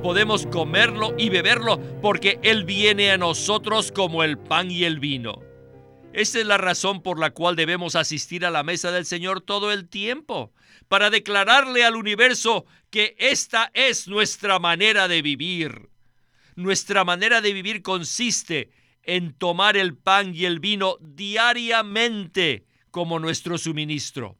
podemos comerlo y beberlo porque Él viene a nosotros como el pan y el vino. Esta es la razón por la cual debemos asistir a la mesa del Señor todo el tiempo, para declararle al universo que esta es nuestra manera de vivir. Nuestra manera de vivir consiste en tomar el pan y el vino diariamente como nuestro suministro.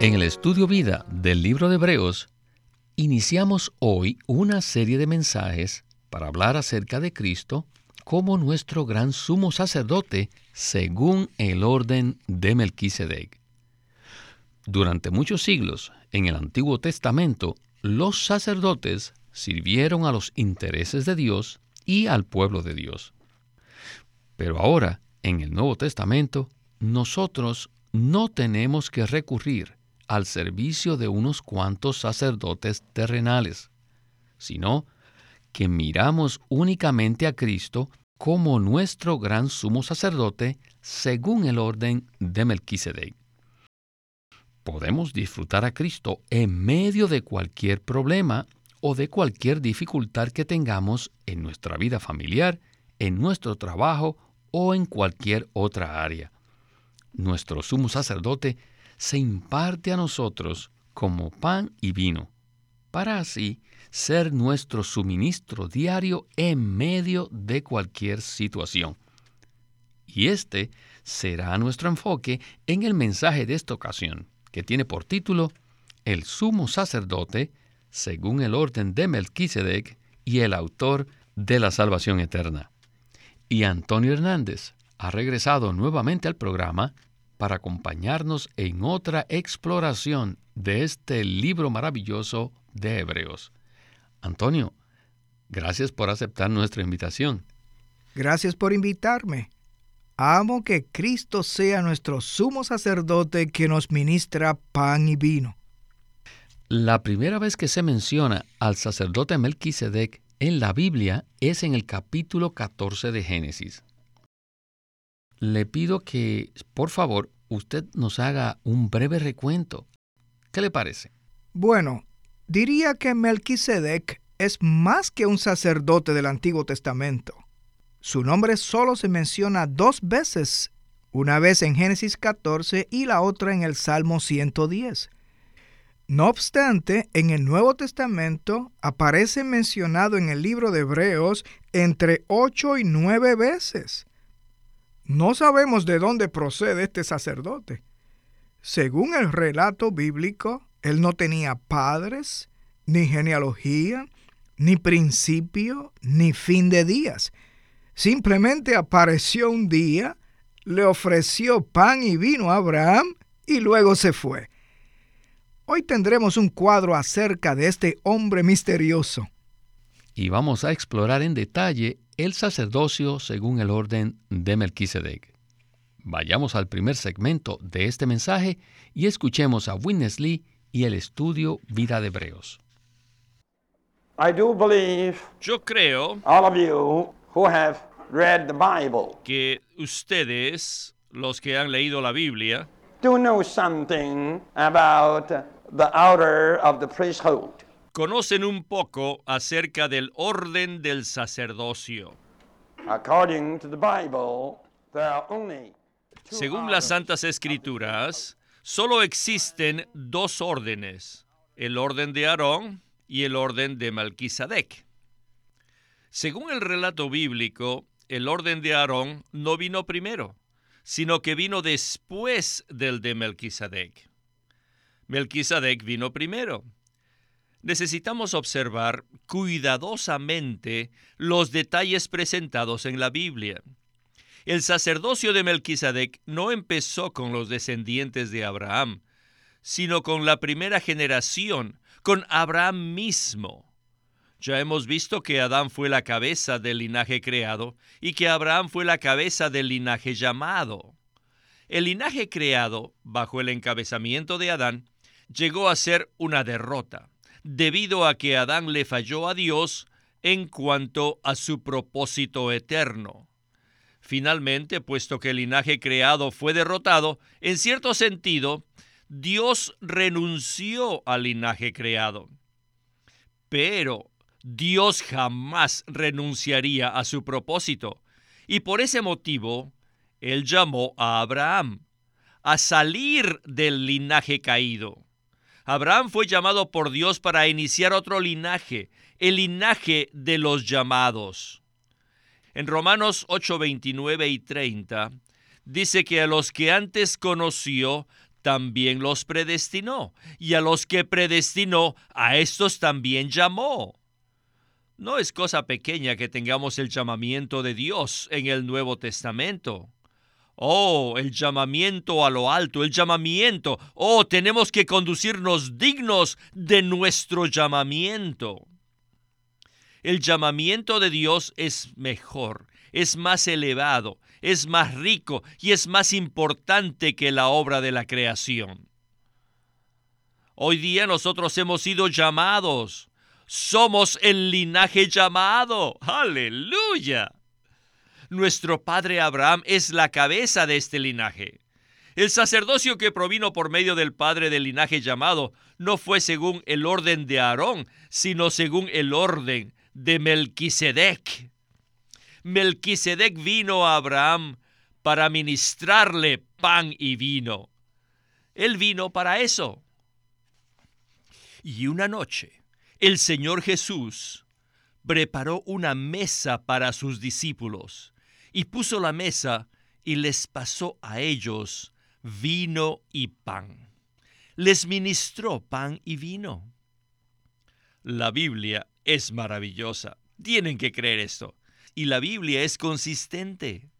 En el Estudio Vida del libro de Hebreos, Iniciamos hoy una serie de mensajes para hablar acerca de Cristo como nuestro gran sumo sacerdote según el orden de Melquisedec. Durante muchos siglos, en el Antiguo Testamento, los sacerdotes sirvieron a los intereses de Dios y al pueblo de Dios. Pero ahora, en el Nuevo Testamento, nosotros no tenemos que recurrir al servicio de unos cuantos sacerdotes terrenales, sino que miramos únicamente a Cristo como nuestro gran sumo sacerdote según el orden de Melquisedec. Podemos disfrutar a Cristo en medio de cualquier problema o de cualquier dificultad que tengamos en nuestra vida familiar, en nuestro trabajo o en cualquier otra área. Nuestro sumo sacerdote se imparte a nosotros como pan y vino, para así ser nuestro suministro diario en medio de cualquier situación. Y este será nuestro enfoque en el mensaje de esta ocasión, que tiene por título El sumo sacerdote, según el orden de Melquisedec y el autor de la salvación eterna. Y Antonio Hernández ha regresado nuevamente al programa para acompañarnos en otra exploración de este libro maravilloso de Hebreos. Antonio, gracias por aceptar nuestra invitación. Gracias por invitarme. Amo que Cristo sea nuestro sumo sacerdote que nos ministra pan y vino. La primera vez que se menciona al sacerdote Melquisedec en la Biblia es en el capítulo 14 de Génesis le pido que, por favor, usted nos haga un breve recuento. ¿Qué le parece? Bueno, diría que Melquisedec es más que un sacerdote del Antiguo Testamento. Su nombre solo se menciona dos veces, una vez en Génesis 14 y la otra en el Salmo 110. No obstante, en el Nuevo Testamento aparece mencionado en el libro de Hebreos entre ocho y nueve veces. No sabemos de dónde procede este sacerdote. Según el relato bíblico, él no tenía padres, ni genealogía, ni principio, ni fin de días. Simplemente apareció un día, le ofreció pan y vino a Abraham y luego se fue. Hoy tendremos un cuadro acerca de este hombre misterioso. Y vamos a explorar en detalle el sacerdocio según el orden de Melquisedec. Vayamos al primer segmento de este mensaje y escuchemos a Witness Lee y el estudio Vida de Hebreos. Yo creo que ustedes, los que han leído la Biblia, do know something about the outer of the priesthood conocen un poco acerca del orden del sacerdocio. Según las Santas Escrituras, solo existen dos órdenes, el orden de Aarón y el orden de Melquisedec. Según el relato bíblico, el orden de Aarón no vino primero, sino que vino después del de Melquisedec. Melquisedec vino primero necesitamos observar cuidadosamente los detalles presentados en la Biblia. El sacerdocio de Melquisedec no empezó con los descendientes de Abraham, sino con la primera generación, con Abraham mismo. Ya hemos visto que Adán fue la cabeza del linaje creado y que Abraham fue la cabeza del linaje llamado. El linaje creado, bajo el encabezamiento de Adán, llegó a ser una derrota, debido a que Adán le falló a Dios en cuanto a su propósito eterno. Finalmente, puesto que el linaje creado fue derrotado, en cierto sentido, Dios renunció al linaje creado. Pero Dios jamás renunciaría a su propósito, y por ese motivo, Él llamó a Abraham a salir del linaje caído. Abraham fue llamado por Dios para iniciar otro linaje, el linaje de los llamados. En Romanos 8, 29 y 30 dice que a los que antes conoció, también los predestinó, y a los que predestinó, a estos también llamó. No es cosa pequeña que tengamos el llamamiento de Dios en el Nuevo Testamento. Oh, el llamamiento a lo alto, el llamamiento. Oh, tenemos que conducirnos dignos de nuestro llamamiento. El llamamiento de Dios es mejor, es más elevado, es más rico y es más importante que la obra de la creación. Hoy día nosotros hemos sido llamados. Somos el linaje llamado. Aleluya. Nuestro padre Abraham es la cabeza de este linaje. El sacerdocio que provino por medio del padre del linaje llamado no fue según el orden de Aarón, sino según el orden de Melquisedec. Melquisedec vino a Abraham para ministrarle pan y vino. Él vino para eso. Y una noche, el Señor Jesús preparó una mesa para sus discípulos y puso la mesa y les pasó a ellos vino y pan. Les ministró pan y vino. La Biblia es maravillosa. Tienen que creer esto. Y la Biblia es consistente.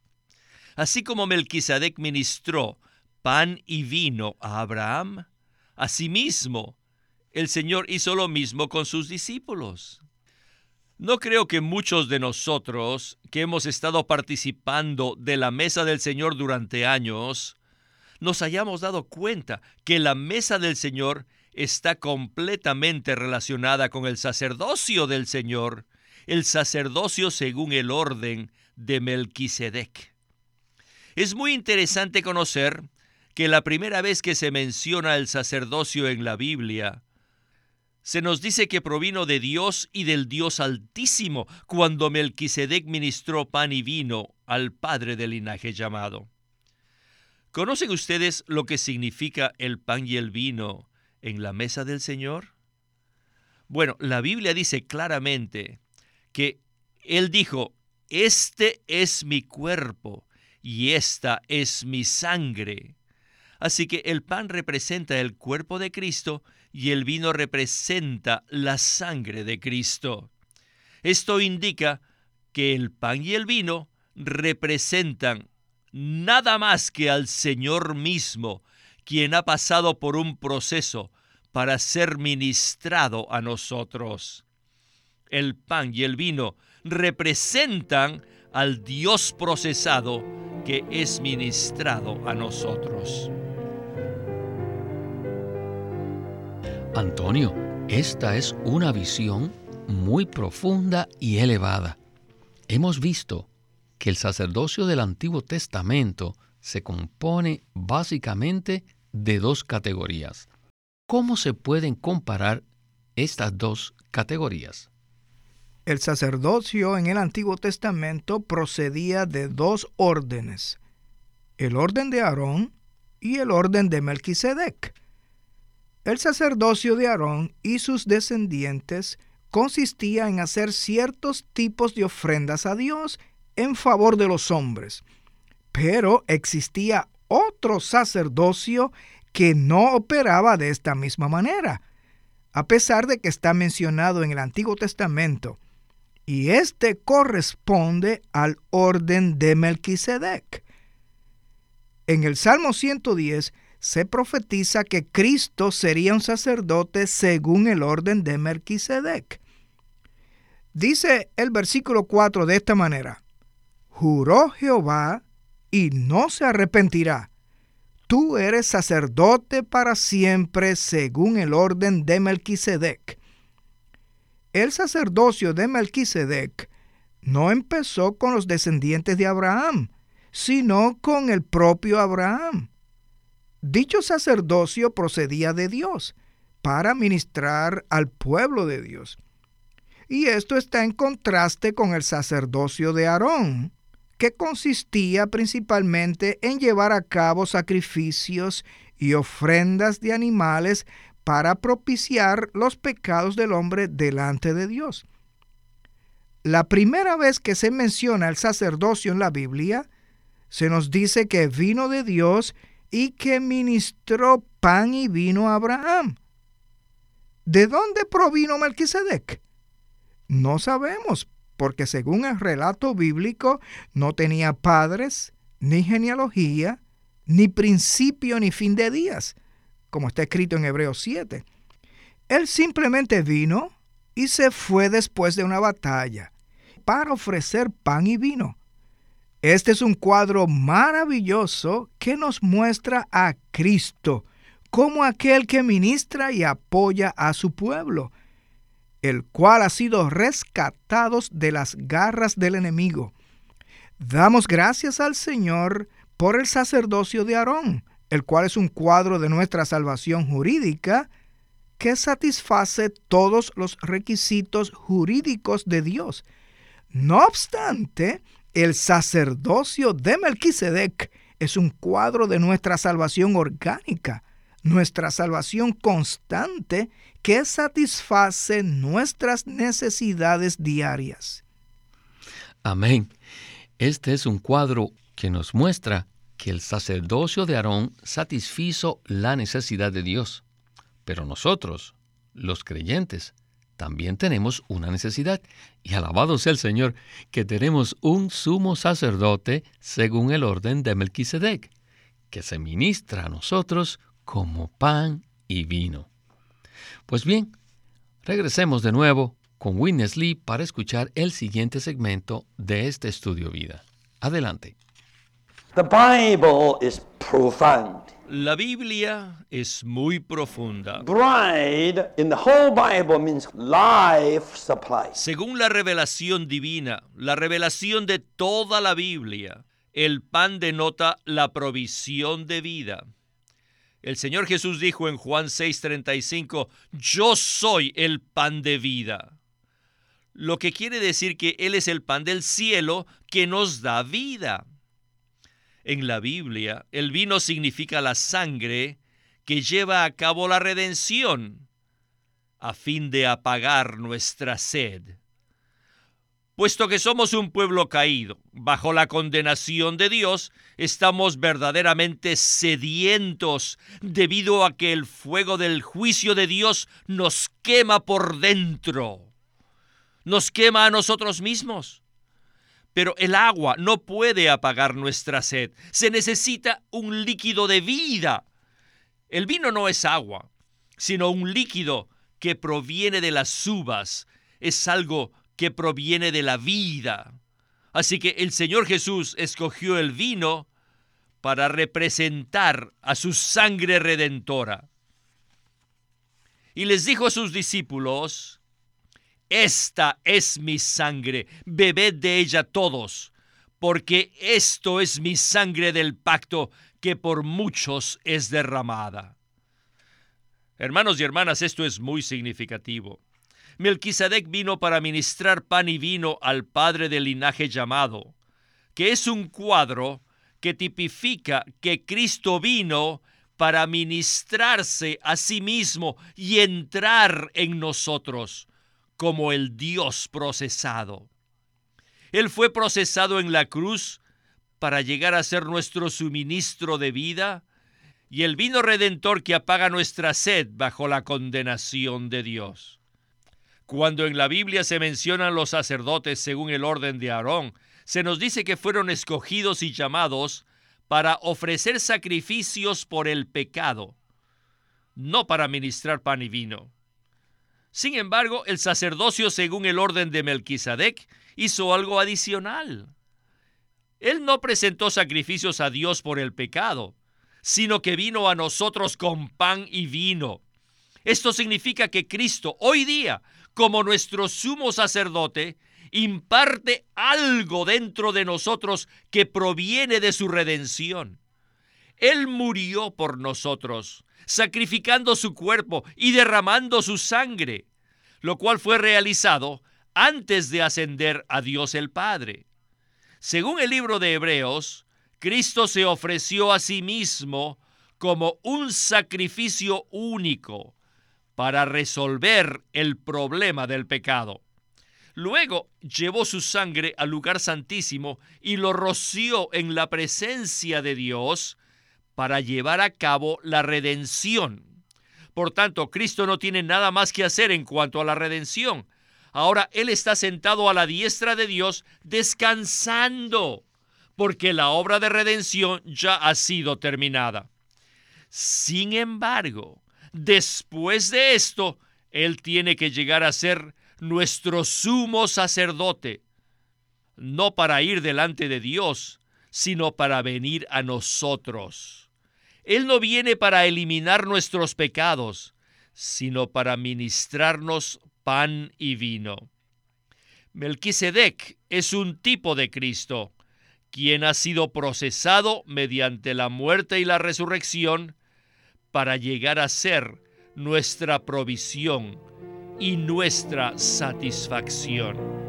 Así como Melquisedec ministró pan y vino a Abraham, asimismo el Señor hizo lo mismo con sus discípulos. No creo que muchos de nosotros que hemos estado participando de la mesa del Señor durante años, nos hayamos dado cuenta que la mesa del Señor está completamente relacionada con el sacerdocio del Señor, el sacerdocio según el orden de Melquisedec. Es muy interesante conocer que la primera vez que se menciona el sacerdocio en la Biblia, se nos dice que provino de Dios y del Dios Altísimo cuando Melquisedec ministró pan y vino al padre del linaje llamado. ¿Conocen ustedes lo que significa el pan y el vino en la mesa del Señor? Bueno, la Biblia dice claramente que Él dijo, este es mi cuerpo y esta es mi sangre. Así que el pan representa el cuerpo de Cristo y el vino representa la sangre de Cristo. Esto indica que el pan y el vino representan nada más que al Señor mismo, quien ha pasado por un proceso para ser ministrado a nosotros. El pan y el vino representan al Dios procesado que es ministrado a nosotros. Antonio, esta es una visión muy profunda y elevada. Hemos visto que el sacerdocio del Antiguo Testamento se compone básicamente de dos categorías. ¿Cómo se pueden comparar estas dos categorías? El sacerdocio en el Antiguo Testamento procedía de dos órdenes, el orden de Aarón y el orden de Melquisedec. El sacerdocio de Aarón y sus descendientes consistía en hacer ciertos tipos de ofrendas a Dios en favor de los hombres, pero existía otro sacerdocio que no operaba de esta misma manera, a pesar de que está mencionado en el Antiguo Testamento, y este corresponde al orden de Melquisedec. En el Salmo 110 se profetiza que Cristo sería un sacerdote según el orden de Melquisedec. Dice el versículo 4 de esta manera: Juró Jehová y no se arrepentirá. Tú eres sacerdote para siempre según el orden de Melquisedec. El sacerdocio de Melquisedec no empezó con los descendientes de Abraham, sino con el propio Abraham. Dicho sacerdocio procedía de Dios para ministrar al pueblo de Dios. Y esto está en contraste con el sacerdocio de Aarón, que consistía principalmente en llevar a cabo sacrificios y ofrendas de animales para propiciar los pecados del hombre delante de Dios. La primera vez que se menciona el sacerdocio en la Biblia, se nos dice que vino de Dios y que ministró pan y vino a Abraham. ¿De dónde provino Melquisedec? No sabemos, porque según el relato bíblico no tenía padres, ni genealogía, ni principio ni fin de días, como está escrito en Hebreos 7. Él simplemente vino y se fue después de una batalla para ofrecer pan y vino. Este es un cuadro maravilloso que nos muestra a Cristo como aquel que ministra y apoya a su pueblo, el cual ha sido rescatado de las garras del enemigo. Damos gracias al Señor por el sacerdocio de Aarón, el cual es un cuadro de nuestra salvación jurídica que satisface todos los requisitos jurídicos de Dios. No obstante, el sacerdocio de Melquisedec es un cuadro de nuestra salvación orgánica, nuestra salvación constante que satisface nuestras necesidades diarias. Amén. Este es un cuadro que nos muestra que el sacerdocio de Aarón satisfizo la necesidad de Dios. Pero nosotros, los creyentes, también tenemos una necesidad. Y alabado sea el Señor, que tenemos un sumo sacerdote según el orden de Melquisedec, que se ministra a nosotros como pan y vino. Pues bien, regresemos de nuevo con Witness Lee para escuchar el siguiente segmento de este estudio vida. Adelante. The Bible is profound. La Biblia es muy profunda. Bride in the whole Bible means life supply. Según la revelación divina, la revelación de toda la Biblia, el pan denota la provisión de vida. El Señor Jesús dijo en Juan 6:35, yo soy el pan de vida. Lo que quiere decir que Él es el pan del cielo que nos da vida. En la Biblia, el vino significa la sangre que lleva a cabo la redención a fin de apagar nuestra sed. Puesto que somos un pueblo caído, bajo la condenación de Dios, estamos verdaderamente sedientos debido a que el fuego del juicio de Dios nos quema por dentro. Nos quema a nosotros mismos. Pero el agua no puede apagar nuestra sed. Se necesita un líquido de vida. El vino no es agua, sino un líquido que proviene de las uvas. Es algo que proviene de la vida. Así que el Señor Jesús escogió el vino para representar a su sangre redentora. Y les dijo a sus discípulos, esta es mi sangre, bebed de ella todos, porque esto es mi sangre del pacto que por muchos es derramada. Hermanos y hermanas, esto es muy significativo. Melquisedec vino para ministrar pan y vino al padre del linaje llamado, que es un cuadro que tipifica que Cristo vino para ministrarse a sí mismo y entrar en nosotros como el Dios procesado. Él fue procesado en la cruz para llegar a ser nuestro suministro de vida y el vino redentor que apaga nuestra sed bajo la condenación de Dios. Cuando en la Biblia se mencionan los sacerdotes según el orden de Aarón, se nos dice que fueron escogidos y llamados para ofrecer sacrificios por el pecado, no para ministrar pan y vino. Sin embargo, el sacerdocio, según el orden de Melquisedec, hizo algo adicional. Él no presentó sacrificios a Dios por el pecado, sino que vino a nosotros con pan y vino. Esto significa que Cristo hoy día, como nuestro sumo sacerdote, imparte algo dentro de nosotros que proviene de su redención. Él murió por nosotros, sacrificando su cuerpo y derramando su sangre, lo cual fue realizado antes de ascender a Dios el Padre. Según el libro de Hebreos, Cristo se ofreció a sí mismo como un sacrificio único para resolver el problema del pecado. Luego llevó su sangre al lugar santísimo y lo roció en la presencia de Dios para llevar a cabo la redención. Por tanto, Cristo no tiene nada más que hacer en cuanto a la redención. Ahora Él está sentado a la diestra de Dios descansando, porque la obra de redención ya ha sido terminada. Sin embargo, después de esto, Él tiene que llegar a ser nuestro sumo sacerdote, no para ir delante de Dios, sino para venir a nosotros. Él no viene para eliminar nuestros pecados, sino para ministrarnos pan y vino. Melquisedec es un tipo de Cristo, quien ha sido procesado mediante la muerte y la resurrección para llegar a ser nuestra provisión y nuestra satisfacción.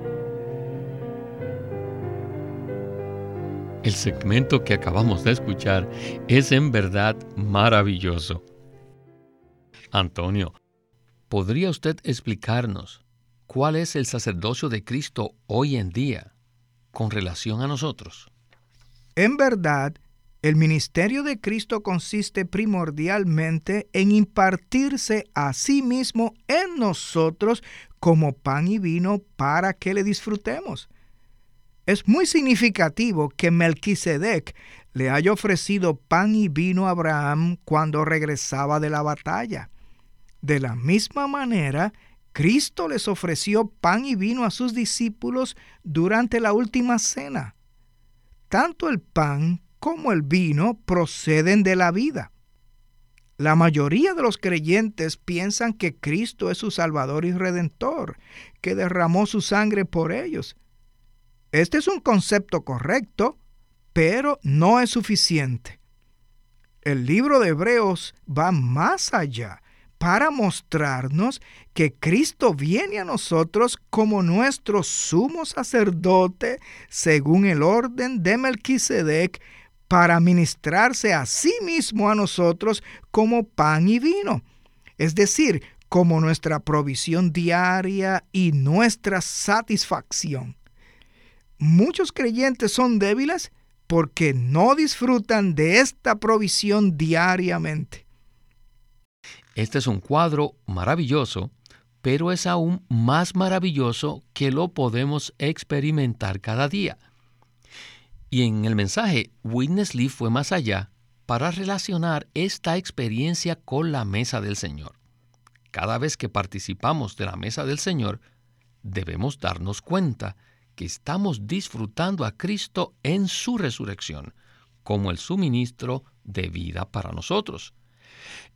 El segmento que acabamos de escuchar es en verdad maravilloso. Antonio, ¿podría usted explicarnos cuál es el sacerdocio de Cristo hoy en día con relación a nosotros? En verdad, el ministerio de Cristo consiste primordialmente en impartirse a sí mismo en nosotros como pan y vino para que le disfrutemos. Es muy significativo que Melquisedec le haya ofrecido pan y vino a Abraham cuando regresaba de la batalla. De la misma manera, Cristo les ofreció pan y vino a sus discípulos durante la última cena. Tanto el pan como el vino proceden de la vida. La mayoría de los creyentes piensan que Cristo es su Salvador y Redentor, que derramó su sangre por ellos. Este es un concepto correcto, pero no es suficiente. El libro de Hebreos va más allá para mostrarnos que Cristo viene a nosotros como nuestro sumo sacerdote según el orden de Melquisedec para ministrarse a sí mismo a nosotros como pan y vino, es decir, como nuestra provisión diaria y nuestra satisfacción. Muchos creyentes son débiles porque no disfrutan de esta provisión diariamente. Este es un cuadro maravilloso, pero es aún más maravilloso que lo podemos experimentar cada día. Y en el mensaje, Witness Lee fue más allá para relacionar esta experiencia con la mesa del Señor. Cada vez que participamos de la mesa del Señor, debemos darnos cuenta que estamos disfrutando a Cristo en su resurrección, como el suministro de vida para nosotros.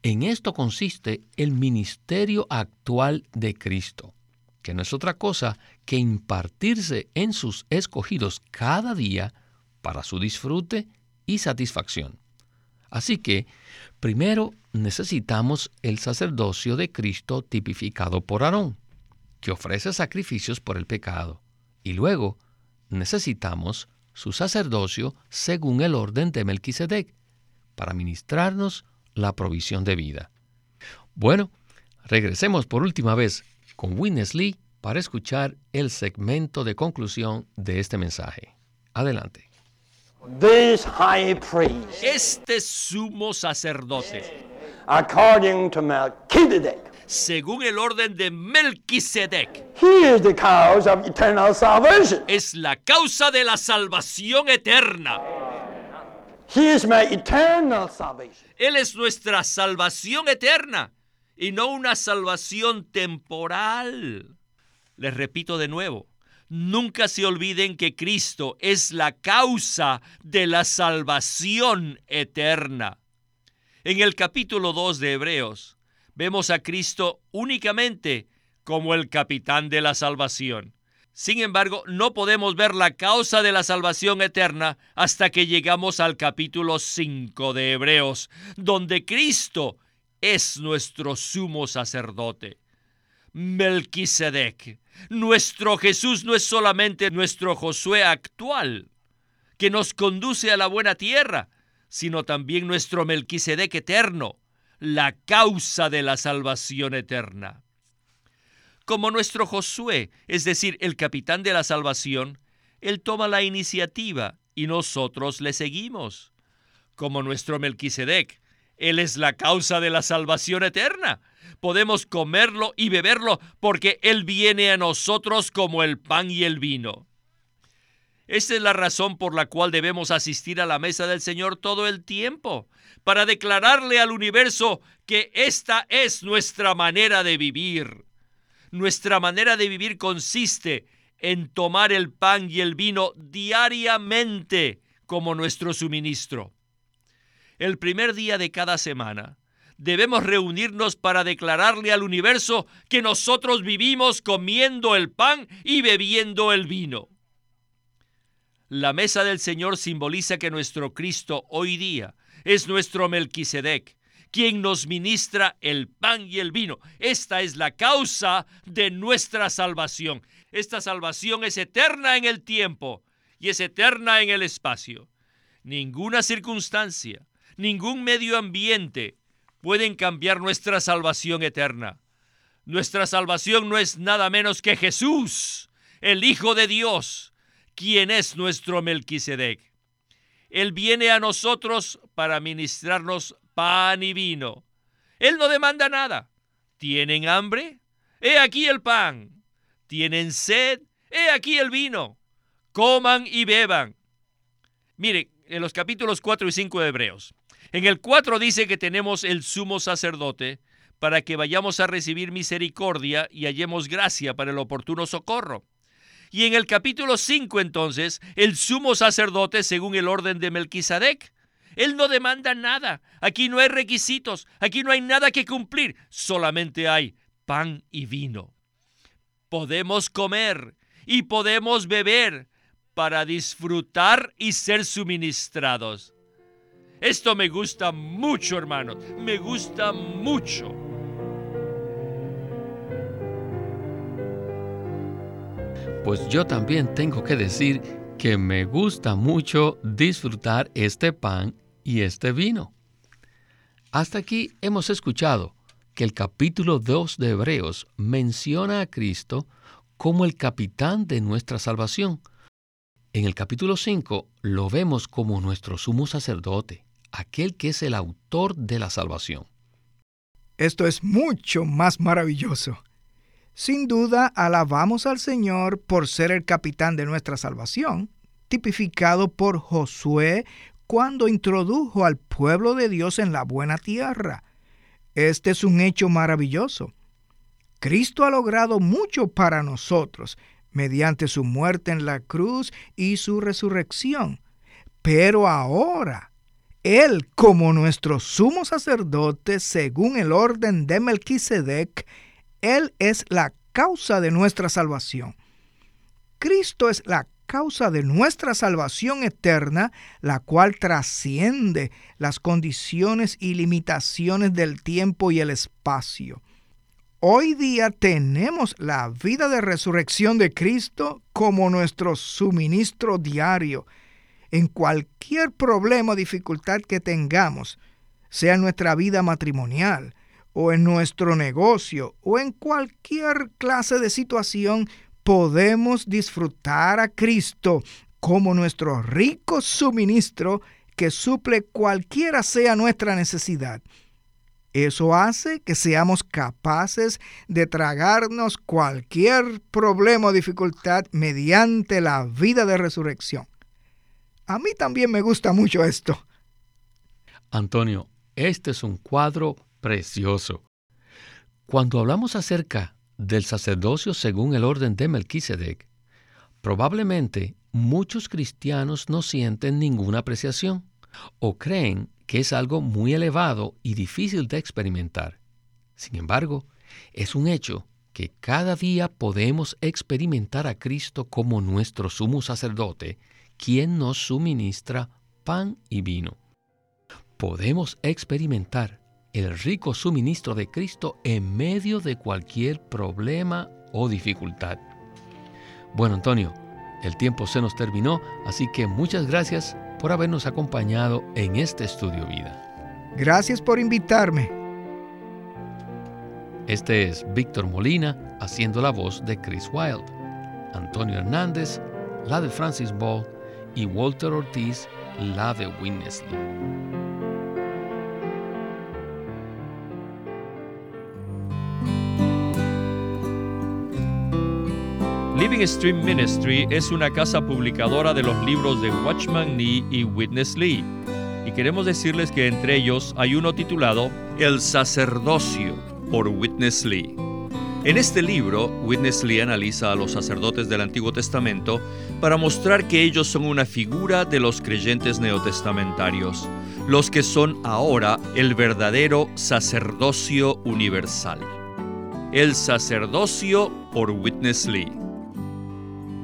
En esto consiste el ministerio actual de Cristo, que no es otra cosa que impartirse en sus escogidos cada día para su disfrute y satisfacción. Así que, primero necesitamos el sacerdocio de Cristo tipificado por Aarón, que ofrece sacrificios por el pecado, y luego necesitamos su sacerdocio según el orden de Melquisedec, para ministrarnos la provisión de vida. Bueno, regresemos por última vez con Witness Lee para escuchar el segmento de conclusión de este mensaje. Adelante. este sumo sacerdote, according to Melchizedek, según el orden de Melquisedec, he is the cause of eternal salvation. es la causa de la salvación eterna. He is my eternal salvation. Él es nuestra salvación eterna y no una salvación temporal. Les repito de nuevo, nunca se olviden que Cristo es la causa de la salvación eterna. En el capítulo 2 de Hebreos vemos a Cristo únicamente como el capitán de la salvación. Sin embargo, no podemos ver la causa de la salvación eterna hasta que llegamos al capítulo 5 de Hebreos, donde Cristo es nuestro sumo sacerdote. Melquisedec, nuestro Jesús no es solamente nuestro Josué actual, que nos conduce a la buena tierra, sino también nuestro Melquisedec eterno, la causa de la salvación eterna. Como nuestro Josué, es decir, el capitán de la salvación, él toma la iniciativa y nosotros le seguimos. Como nuestro Melquisedec, él es la causa de la salvación eterna. Podemos comerlo y beberlo porque Él viene a nosotros como el pan y el vino. Esta es la razón por la cual debemos asistir a la mesa del Señor todo el tiempo, para declararle al universo que esta es nuestra manera de vivir. Nuestra manera de vivir consiste en tomar el pan y el vino diariamente como nuestro suministro. El primer día de cada semana debemos reunirnos para declararle al universo que nosotros vivimos comiendo el pan y bebiendo el vino. La mesa del Señor simboliza que nuestro Cristo hoy día es nuestro Melquisedec, quien nos ministra el pan y el vino. Esta es la causa de nuestra salvación. Esta salvación es eterna en el tiempo y es eterna en el espacio. Ninguna circunstancia, ningún medio ambiente pueden cambiar nuestra salvación eterna. Nuestra salvación no es nada menos que Jesús, el Hijo de Dios, quien es nuestro Melquisedec. Él viene a nosotros para ministrarnos pan y vino. Él no demanda nada. ¿Tienen hambre? He aquí el pan. ¿Tienen sed? He aquí el vino. Coman y beban. Mire, en los capítulos 4 y 5 de Hebreos. En el 4 dice que tenemos el sumo sacerdote para que vayamos a recibir misericordia y hallemos gracia para el oportuno socorro. Y en el capítulo 5 entonces, el sumo sacerdote según el orden de Melquisedec. Él no demanda nada. Aquí no hay requisitos. Aquí no hay nada que cumplir. Solamente hay pan y vino. Podemos comer y podemos beber para disfrutar y ser suministrados. Esto me gusta mucho, hermanos. Me gusta mucho. Pues yo también tengo que decir que me gusta mucho disfrutar este pan y este vino. Hasta aquí hemos escuchado que el capítulo 2 de Hebreos menciona a Cristo como el capitán de nuestra salvación. En el capítulo 5 lo vemos como nuestro sumo sacerdote, aquel que es el autor de la salvación. Esto es mucho más maravilloso. Sin duda, alabamos al Señor por ser el capitán de nuestra salvación, tipificado por Josué cuando introdujo al pueblo de Dios en la buena tierra. Este es un hecho maravilloso. Cristo ha logrado mucho para nosotros mediante su muerte en la cruz y su resurrección. Pero ahora, Él como nuestro sumo sacerdote, según el orden de Melquisedec, Él es la causa de nuestra salvación. Cristo es la causa de nuestra salvación eterna, la cual trasciende las condiciones y limitaciones del tiempo y el espacio. Hoy día tenemos la vida de resurrección de Cristo como nuestro suministro diario. En cualquier problema o dificultad que tengamos, sea en nuestra vida matrimonial, o en nuestro negocio, o en cualquier clase de situación, podemos disfrutar a Cristo como nuestro rico suministro que suple cualquiera sea nuestra necesidad. Eso hace que seamos capaces de tragarnos cualquier problema o dificultad mediante la vida de resurrección. A mí también me gusta mucho esto. Antonio, este es un cuadro precioso. Cuando hablamos acerca del sacerdocio según el orden de Melquisedec, probablemente muchos cristianos no sienten ninguna apreciación o creen que es algo muy elevado y difícil de experimentar. Sin embargo, es un hecho que cada día podemos experimentar a Cristo como nuestro sumo sacerdote, quien nos suministra pan y vino. Podemos experimentar el rico suministro de Cristo en medio de cualquier problema o dificultad. Bueno, Antonio, el tiempo se nos terminó, así que muchas gracias por habernos acompañado en este estudio vida. Gracias por invitarme. Este es Víctor Molina haciendo la voz de Chris Wilde, Antonio Hernández, la de Francis Ball y Walter Ortiz, la de Winnesley. Living Stream Ministry es una casa publicadora de los libros de Watchman Nee y Witness Lee. Y queremos decirles que entre ellos hay uno titulado El sacerdocio por Witness Lee. En este libro, Witness Lee analiza a los sacerdotes del Antiguo Testamento para mostrar que ellos son una figura de los creyentes neotestamentarios, los que son ahora el verdadero sacerdocio universal. El sacerdocio por Witness Lee.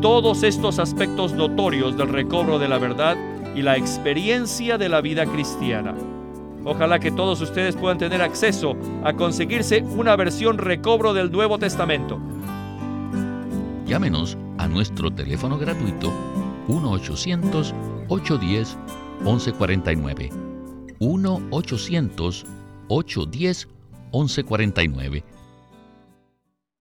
todos estos aspectos notorios del recobro de la verdad y la experiencia de la vida cristiana. Ojalá que todos ustedes puedan tener acceso a conseguirse una versión recobro del Nuevo Testamento. Llámenos a nuestro teléfono gratuito 1-800-810-1149. 1-800-810-1149